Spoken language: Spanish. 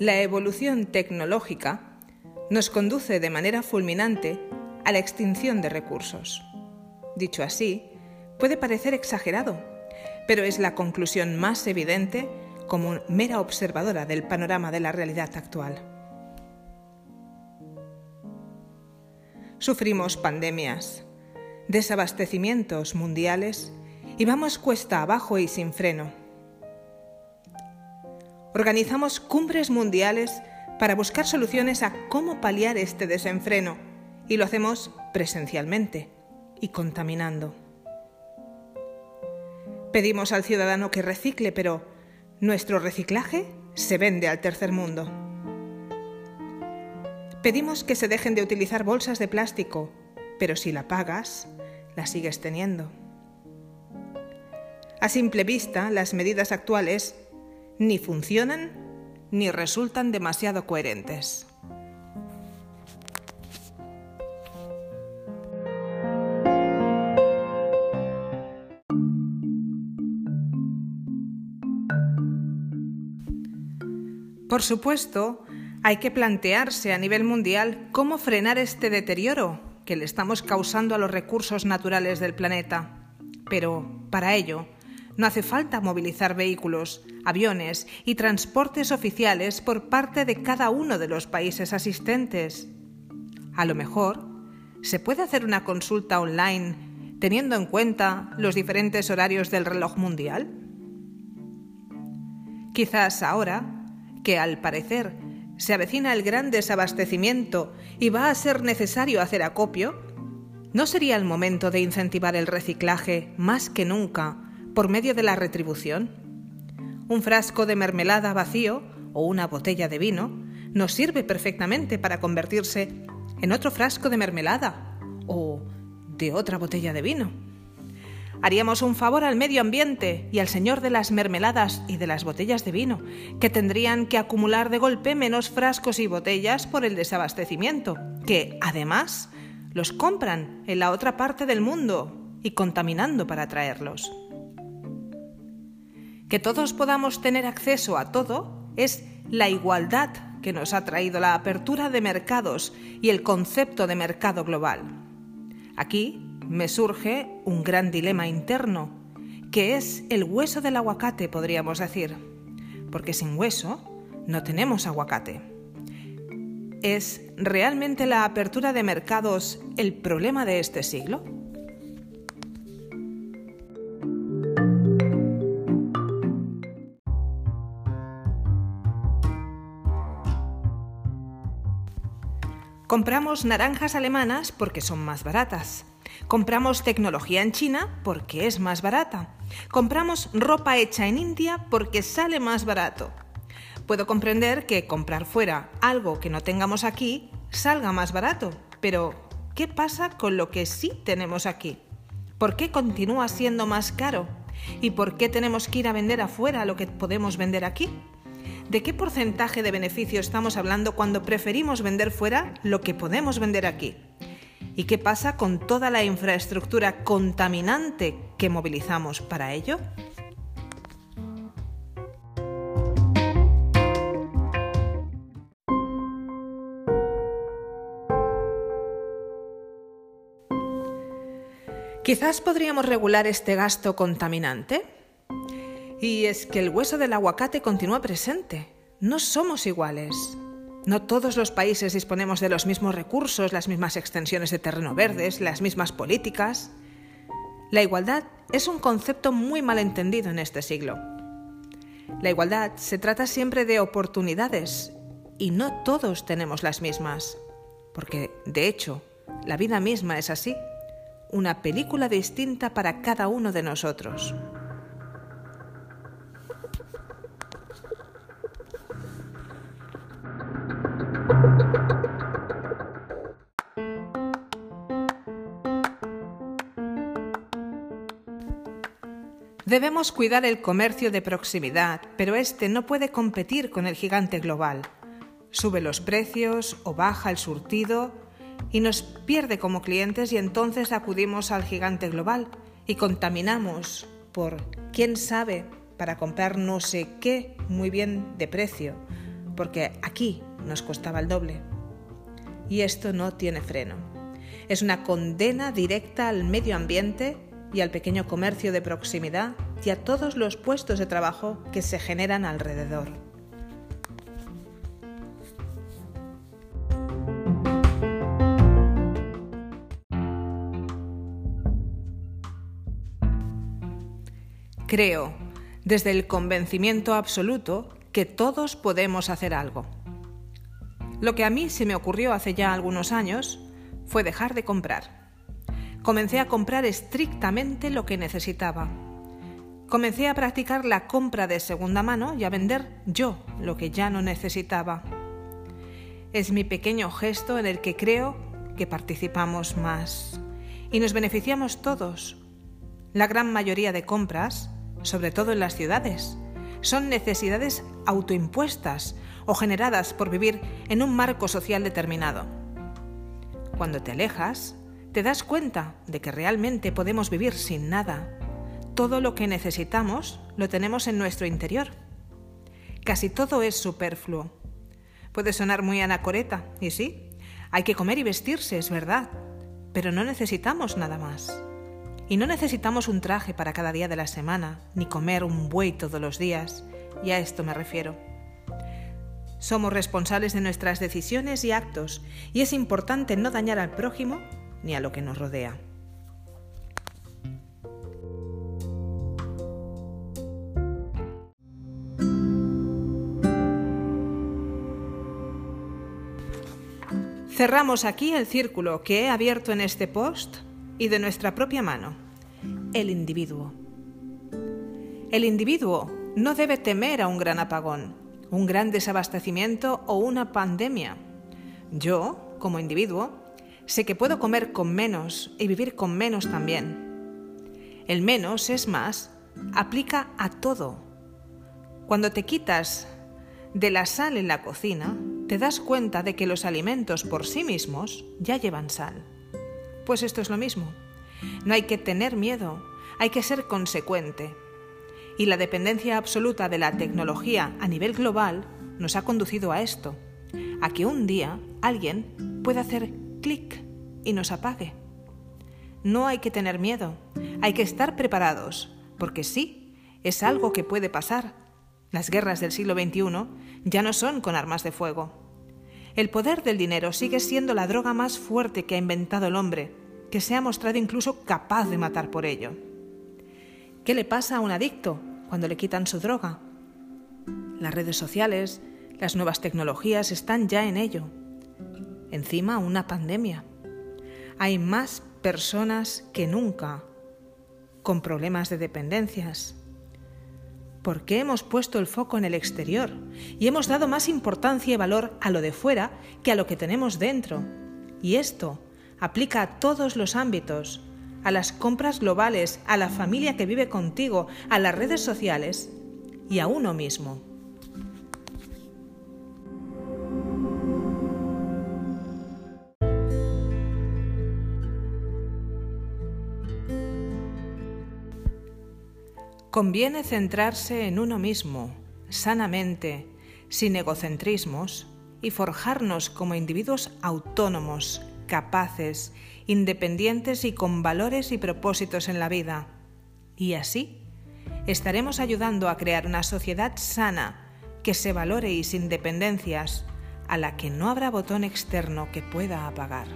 La evolución tecnológica nos conduce de manera fulminante a la extinción de recursos. Dicho así, puede parecer exagerado, pero es la conclusión más evidente como mera observadora del panorama de la realidad actual. Sufrimos pandemias, desabastecimientos mundiales y vamos cuesta abajo y sin freno. Organizamos cumbres mundiales para buscar soluciones a cómo paliar este desenfreno y lo hacemos presencialmente y contaminando. Pedimos al ciudadano que recicle, pero nuestro reciclaje se vende al tercer mundo. Pedimos que se dejen de utilizar bolsas de plástico, pero si la pagas, la sigues teniendo. A simple vista, las medidas actuales ni funcionan ni resultan demasiado coherentes. Por supuesto, hay que plantearse a nivel mundial cómo frenar este deterioro que le estamos causando a los recursos naturales del planeta. Pero, para ello, no hace falta movilizar vehículos, aviones y transportes oficiales por parte de cada uno de los países asistentes. A lo mejor, se puede hacer una consulta online teniendo en cuenta los diferentes horarios del reloj mundial. Quizás ahora que al parecer se avecina el gran desabastecimiento y va a ser necesario hacer acopio, ¿no sería el momento de incentivar el reciclaje más que nunca por medio de la retribución? Un frasco de mermelada vacío o una botella de vino nos sirve perfectamente para convertirse en otro frasco de mermelada o de otra botella de vino. Haríamos un favor al medio ambiente y al señor de las mermeladas y de las botellas de vino, que tendrían que acumular de golpe menos frascos y botellas por el desabastecimiento, que, además, los compran en la otra parte del mundo y contaminando para traerlos. Que todos podamos tener acceso a todo es la igualdad que nos ha traído la apertura de mercados y el concepto de mercado global. Aquí me surge un gran dilema interno, que es el hueso del aguacate, podríamos decir, porque sin hueso no tenemos aguacate. ¿Es realmente la apertura de mercados el problema de este siglo? Compramos naranjas alemanas porque son más baratas Compramos tecnología en China porque es más barata. Compramos ropa hecha en India porque sale más barato. Puedo comprender que comprar fuera algo que no tengamos aquí salga más barato, pero ¿qué pasa con lo que sí tenemos aquí? ¿Por qué continúa siendo más caro? ¿Y por qué tenemos que ir a vender afuera lo que podemos vender aquí? ¿De qué porcentaje de beneficio estamos hablando cuando preferimos vender fuera lo que podemos vender aquí? ¿Y qué pasa con toda la infraestructura contaminante que movilizamos para ello? Quizás podríamos regular este gasto contaminante. Y es que el hueso del aguacate continúa presente. No somos iguales. No todos los países disponemos de los mismos recursos, las mismas extensiones de terreno verdes, las mismas políticas. La igualdad es un concepto muy mal entendido en este siglo. La igualdad se trata siempre de oportunidades y no todos tenemos las mismas, porque, de hecho, la vida misma es así, una película distinta para cada uno de nosotros. Debemos cuidar el comercio de proximidad, pero este no puede competir con el gigante global. Sube los precios o baja el surtido y nos pierde como clientes y entonces acudimos al gigante global y contaminamos por quién sabe para comprar no sé qué muy bien de precio porque aquí nos costaba el doble. Y esto no tiene freno. Es una condena directa al medio ambiente y al pequeño comercio de proximidad y a todos los puestos de trabajo que se generan alrededor. Creo, desde el convencimiento absoluto, que todos podemos hacer algo. Lo que a mí se me ocurrió hace ya algunos años fue dejar de comprar. Comencé a comprar estrictamente lo que necesitaba. Comencé a practicar la compra de segunda mano y a vender yo lo que ya no necesitaba. Es mi pequeño gesto en el que creo que participamos más y nos beneficiamos todos. La gran mayoría de compras sobre todo en las ciudades. Son necesidades autoimpuestas o generadas por vivir en un marco social determinado. Cuando te alejas, te das cuenta de que realmente podemos vivir sin nada. Todo lo que necesitamos lo tenemos en nuestro interior. Casi todo es superfluo. Puede sonar muy anacoreta, y sí, hay que comer y vestirse, es verdad, pero no necesitamos nada más. Y no necesitamos un traje para cada día de la semana, ni comer un buey todos los días, y a esto me refiero. Somos responsables de nuestras decisiones y actos, y es importante no dañar al prójimo ni a lo que nos rodea. Cerramos aquí el círculo que he abierto en este post y de nuestra propia mano, el individuo. El individuo no debe temer a un gran apagón, un gran desabastecimiento o una pandemia. Yo, como individuo, sé que puedo comer con menos y vivir con menos también. El menos es más, aplica a todo. Cuando te quitas de la sal en la cocina, te das cuenta de que los alimentos por sí mismos ya llevan sal. Pues esto es lo mismo. No hay que tener miedo, hay que ser consecuente. Y la dependencia absoluta de la tecnología a nivel global nos ha conducido a esto, a que un día alguien pueda hacer clic y nos apague. No hay que tener miedo, hay que estar preparados, porque sí, es algo que puede pasar. Las guerras del siglo XXI ya no son con armas de fuego, el poder del dinero sigue siendo la droga más fuerte que ha inventado el hombre, que se ha mostrado incluso capaz de matar por ello. ¿Qué le pasa a un adicto cuando le quitan su droga? Las redes sociales, las nuevas tecnologías están ya en ello. Encima una pandemia. Hay más personas que nunca con problemas de dependencias, ¿Por qué hemos puesto el foco en el exterior y hemos dado más importancia y valor a lo de fuera que a lo que tenemos dentro. Y esto aplica a todos los ámbitos, a las compras globales, a la familia que vive contigo, a las redes sociales y a uno mismo. Conviene centrarse en uno mismo, sanamente, sin egocentrismos, y forjarnos como individuos autónomos, capaces, independientes y con valores y propósitos en la vida. Y así estaremos ayudando a crear una sociedad sana que se valore y sin dependencias, a la que no habrá botón externo que pueda apagar.